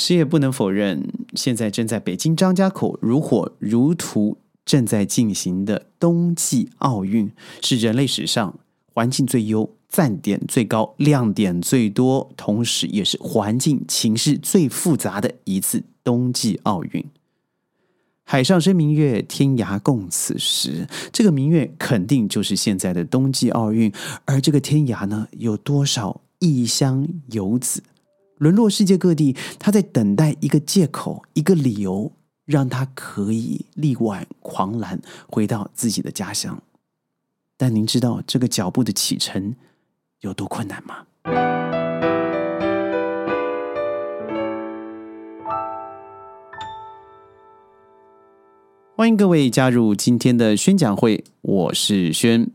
谁也不能否认，现在正在北京张家口如火如荼正在进行的冬季奥运，是人类史上环境最优、赞点最高、亮点最多，同时也是环境情势最复杂的一次冬季奥运。海上生明月，天涯共此时。这个明月肯定就是现在的冬季奥运，而这个天涯呢，有多少异乡游子？沦落世界各地，他在等待一个借口，一个理由，让他可以力挽狂澜，回到自己的家乡。但您知道这个脚步的启程有多困难吗？欢迎各位加入今天的宣讲会，我是轩。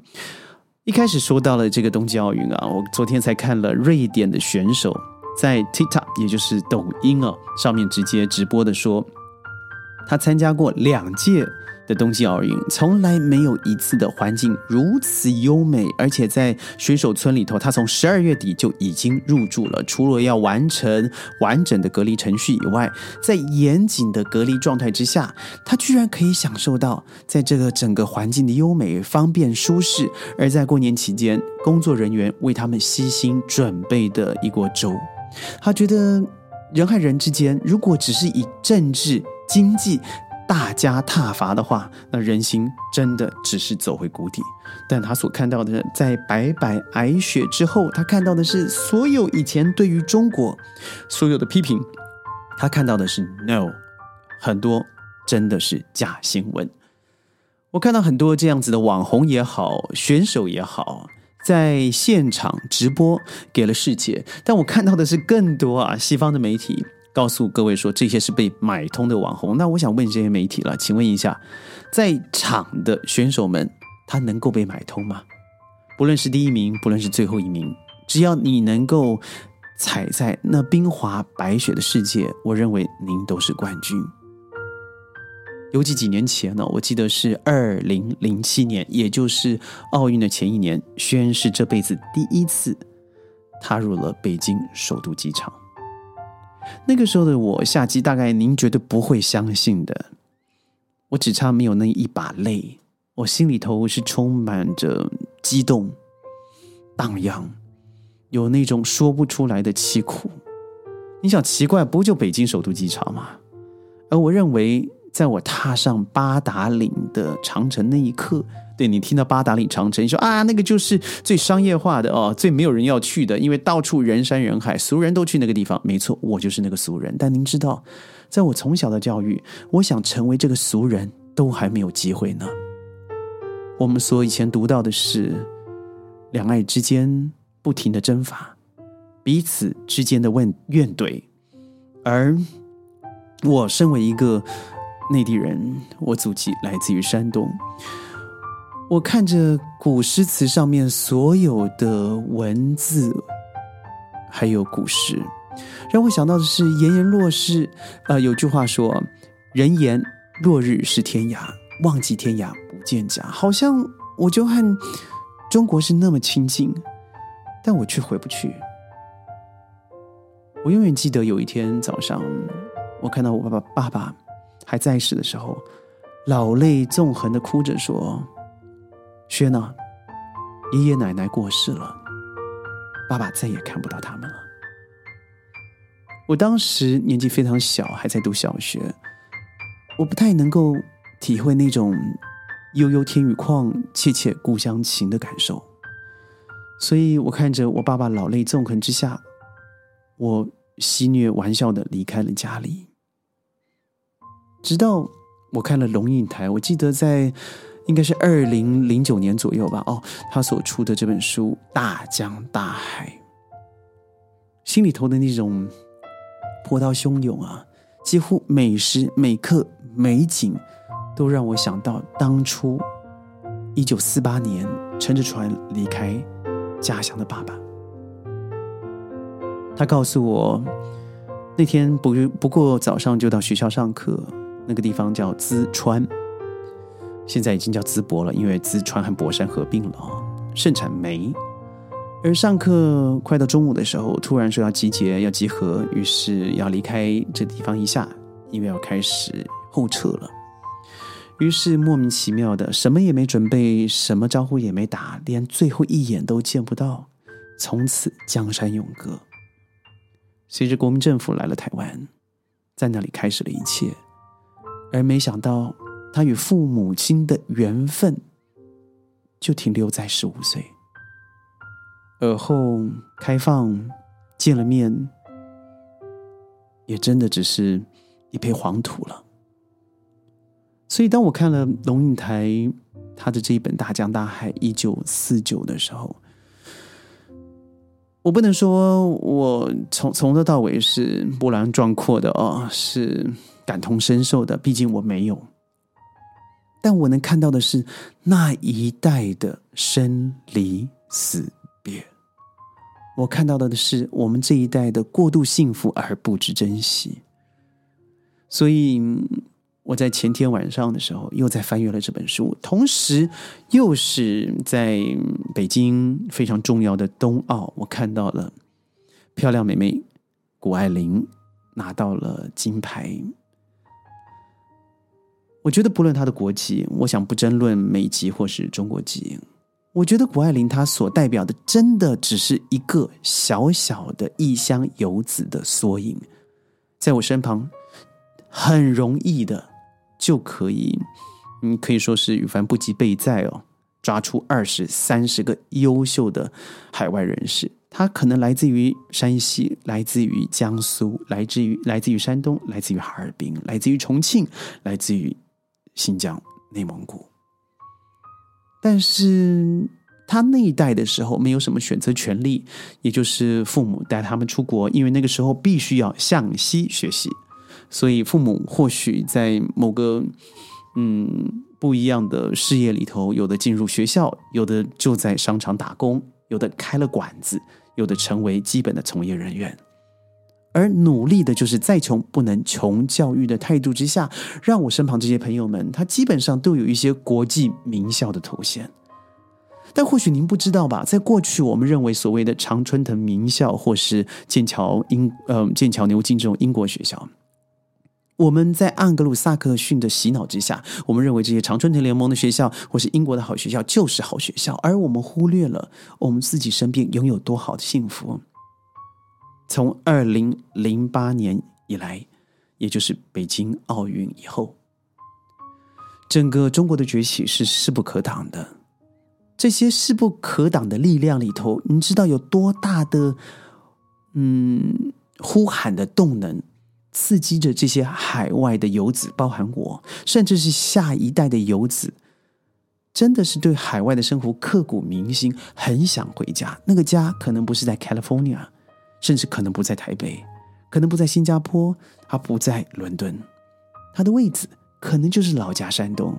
一开始说到了这个冬季奥运啊，我昨天才看了瑞典的选手。在 TikTok，也就是抖音哦，上面直接直播的说，他参加过两届的冬季奥运，从来没有一次的环境如此优美，而且在选手村里头，他从十二月底就已经入住了。除了要完成完整的隔离程序以外，在严谨的隔离状态之下，他居然可以享受到在这个整个环境的优美、方便、舒适。而在过年期间，工作人员为他们悉心准备的一锅粥。他觉得人和人之间，如果只是以政治、经济大加挞伐的话，那人心真的只是走回谷底。但他所看到的，在白白皑雪之后，他看到的是所有以前对于中国所有的批评，他看到的是 no，很多真的是假新闻。我看到很多这样子的网红也好，选手也好。在现场直播给了世界，但我看到的是更多啊！西方的媒体告诉各位说，这些是被买通的网红。那我想问这些媒体了，请问一下，在场的选手们，他能够被买通吗？不论是第一名，不论是最后一名，只要你能够踩在那冰华白雪的世界，我认为您都是冠军。尤其几年前呢，我记得是二零零七年，也就是奥运的前一年，宣是这辈子第一次踏入了北京首都机场。那个时候的我下机，大概您绝对不会相信的。我只差没有那一把泪，我心里头是充满着激动、荡漾，有那种说不出来的凄苦。你想奇怪，不就北京首都机场吗？而我认为。在我踏上八达岭的长城那一刻，对你听到八达岭长城，你说啊，那个就是最商业化的哦，最没有人要去的，因为到处人山人海，俗人都去那个地方。没错，我就是那个俗人。但您知道，在我从小的教育，我想成为这个俗人都还没有机会呢。我们所以前读到的是两爱之间不停的征伐，彼此之间的问怨怼，而我身为一个。内地人，我祖籍来自于山东。我看着古诗词上面所有的文字，还有古诗，让我想到的是“炎炎落日”。呃，有句话说：“人言落日是天涯，忘记天涯不见家。”好像我就和中国是那么亲近，但我却回不去。我永远记得有一天早上，我看到我爸爸爸爸。还在世的时候，老泪纵横的哭着说：“薛娜，爷爷奶奶过世了，爸爸再也看不到他们了。”我当时年纪非常小，还在读小学，我不太能够体会那种悠悠天宇旷，切切故乡情的感受，所以我看着我爸爸老泪纵横之下，我戏谑玩笑的离开了家里。直到我看了龙应台，我记得在应该是二零零九年左右吧。哦，他所出的这本书《大江大海》，心里头的那种波涛汹涌啊，几乎每时每刻美景都让我想到当初一九四八年乘着船离开家乡的爸爸。他告诉我，那天不不过早上就到学校上课。那个地方叫淄川，现在已经叫淄博了，因为淄川和博山合并了，盛产煤。而上课快到中午的时候，突然说要集结、要集合，于是要离开这地方一下，因为要开始后撤了。于是莫名其妙的，什么也没准备，什么招呼也没打，连最后一眼都见不到，从此江山永隔。随着国民政府来了台湾，在那里开始了一切，而没想到他与父母亲的缘分就停留在十五岁。而后开放见了面，也真的只是一片黄土了。所以，当我看了龙应台他的这一本《大江大海一九四九》的时候，我不能说我从从头到尾是波澜壮阔的哦，是感同身受的，毕竟我没有。但我能看到的是那一代的生离死别，我看到的是我们这一代的过度幸福而不知珍惜，所以。我在前天晚上的时候又在翻阅了这本书，同时又是在北京非常重要的冬奥，我看到了漂亮妹妹谷爱凌拿到了金牌。我觉得不论他的国籍，我想不争论美籍或是中国籍，我觉得谷爱凌她所代表的真的只是一个小小的异乡游子的缩影，在我身旁很容易的。就可以，嗯，可以说是羽凡不及备载哦，抓出二十三十个优秀的海外人士。他可能来自于山西，来自于江苏，来自于来自于山东，来自于哈尔滨，来自于重庆，来自于新疆、内蒙古。但是他那一代的时候，没有什么选择权利，也就是父母带他们出国，因为那个时候必须要向西学习。所以，父母或许在某个嗯不一样的事业里头，有的进入学校，有的就在商场打工，有的开了馆子，有的成为基本的从业人员，而努力的就是再穷不能穷教育的态度之下，让我身旁这些朋友们，他基本上都有一些国际名校的头衔。但或许您不知道吧，在过去，我们认为所谓的常春藤名校，或是剑桥英呃剑桥牛津这种英国学校。我们在盎格鲁撒克逊的洗脑之下，我们认为这些常春藤联盟的学校或是英国的好学校就是好学校，而我们忽略了我们自己身边拥有多好的幸福。从二零零八年以来，也就是北京奥运以后，整个中国的崛起是势不可挡的。这些势不可挡的力量里头，你知道有多大的嗯呼喊的动能？刺激着这些海外的游子，包含我，甚至是下一代的游子，真的是对海外的生活刻骨铭心，很想回家。那个家可能不是在 California，甚至可能不在台北，可能不在新加坡，他不在伦敦，他的位置可能就是老家山东，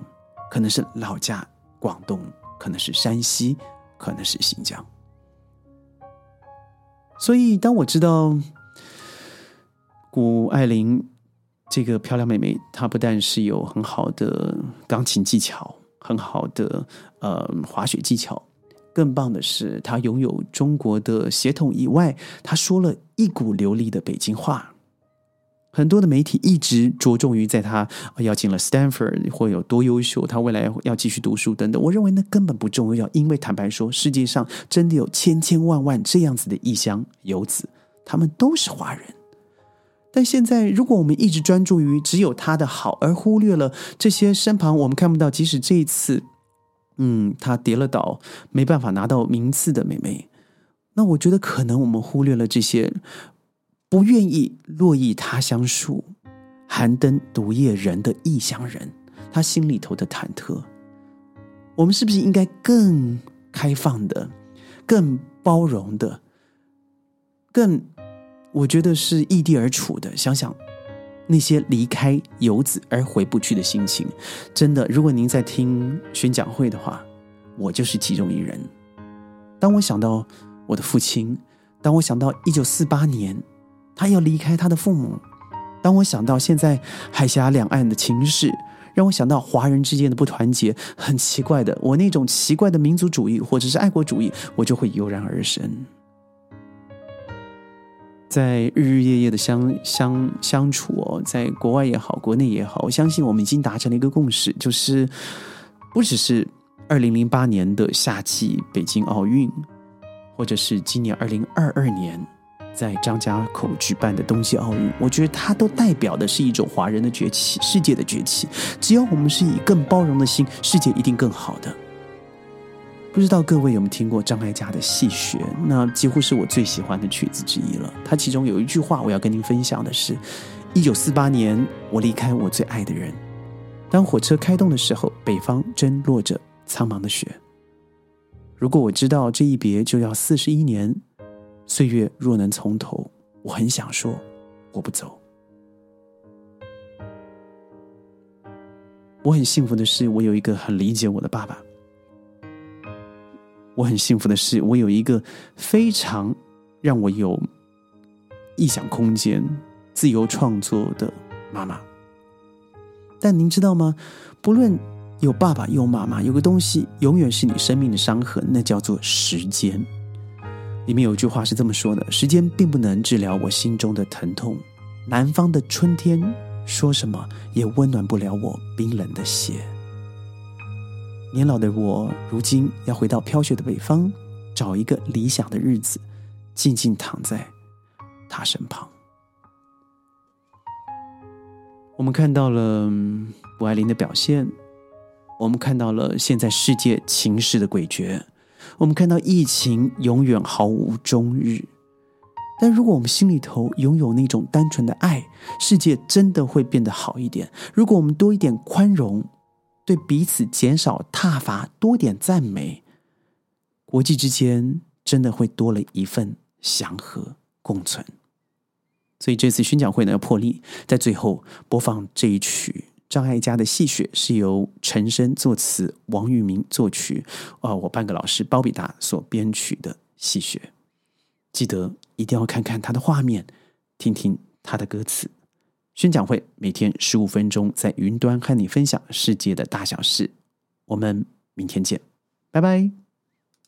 可能是老家广东，可能是山西，可能是新疆。所以，当我知道。谷爱凌这个漂亮妹妹，她不但是有很好的钢琴技巧，很好的呃滑雪技巧，更棒的是他拥有中国的血统以外，他说了一股流利的北京话。很多的媒体一直着重于在他要进了 Stanford 或有多优秀，他未来要继续读书等等。我认为那根本不重要，因为坦白说，世界上真的有千千万万这样子的异乡游子，他们都是华人。但现在，如果我们一直专注于只有他的好，而忽略了这些身旁我们看不到，即使这一次，嗯，他跌了倒，没办法拿到名次的妹妹，那我觉得可能我们忽略了这些不愿意落意他乡树、寒灯独夜人的异乡人，他心里头的忐忑。我们是不是应该更开放的、更包容的、更？我觉得是异地而处的，想想那些离开游子而回不去的心情，真的。如果您在听宣讲会的话，我就是其中一人。当我想到我的父亲，当我想到一九四八年他要离开他的父母，当我想到现在海峡两岸的情势，让我想到华人之间的不团结，很奇怪的，我那种奇怪的民族主义或者是爱国主义，我就会油然而生。在日日夜夜的相相相处哦，在国外也好，国内也好，我相信我们已经达成了一个共识，就是不只是二零零八年的夏季北京奥运，或者是今年二零二二年在张家口举办的冬季奥运，我觉得它都代表的是一种华人的崛起，世界的崛起。只要我们是以更包容的心，世界一定更好的。不知道各位有没有听过张艾嘉的《戏学》？那几乎是我最喜欢的曲子之一了。它其中有一句话，我要跟您分享的是：一九四八年，我离开我最爱的人。当火车开动的时候，北方正落着苍茫的雪。如果我知道这一别就要四十一年，岁月若能从头，我很想说，我不走。我很幸福的是，我有一个很理解我的爸爸。我很幸福的是，我有一个非常让我有臆想空间、自由创作的妈妈。但您知道吗？不论有爸爸有妈妈，有个东西永远是你生命的伤痕，那叫做时间。里面有句话是这么说的：“时间并不能治疗我心中的疼痛，南方的春天说什么也温暖不了我冰冷的血。”年老的我，如今要回到飘雪的北方，找一个理想的日子，静静躺在他身旁。我们看到了谷爱凌的表现，我们看到了现在世界情势的诡谲，我们看到疫情永远毫无终日。但如果我们心里头拥有那种单纯的爱，世界真的会变得好一点。如果我们多一点宽容。对彼此减少挞伐，多点赞美，国际之间真的会多了一份祥和共存。所以这次宣讲会呢要破例，在最后播放这一曲张艾嘉的《戏谑》，是由陈升作词，王玉明作曲，啊，我半个老师包比达所编曲的《戏谑》。记得一定要看看他的画面，听听他的歌词。宣讲会每天十五分钟，在云端和你分享世界的大小事。我们明天见，拜拜。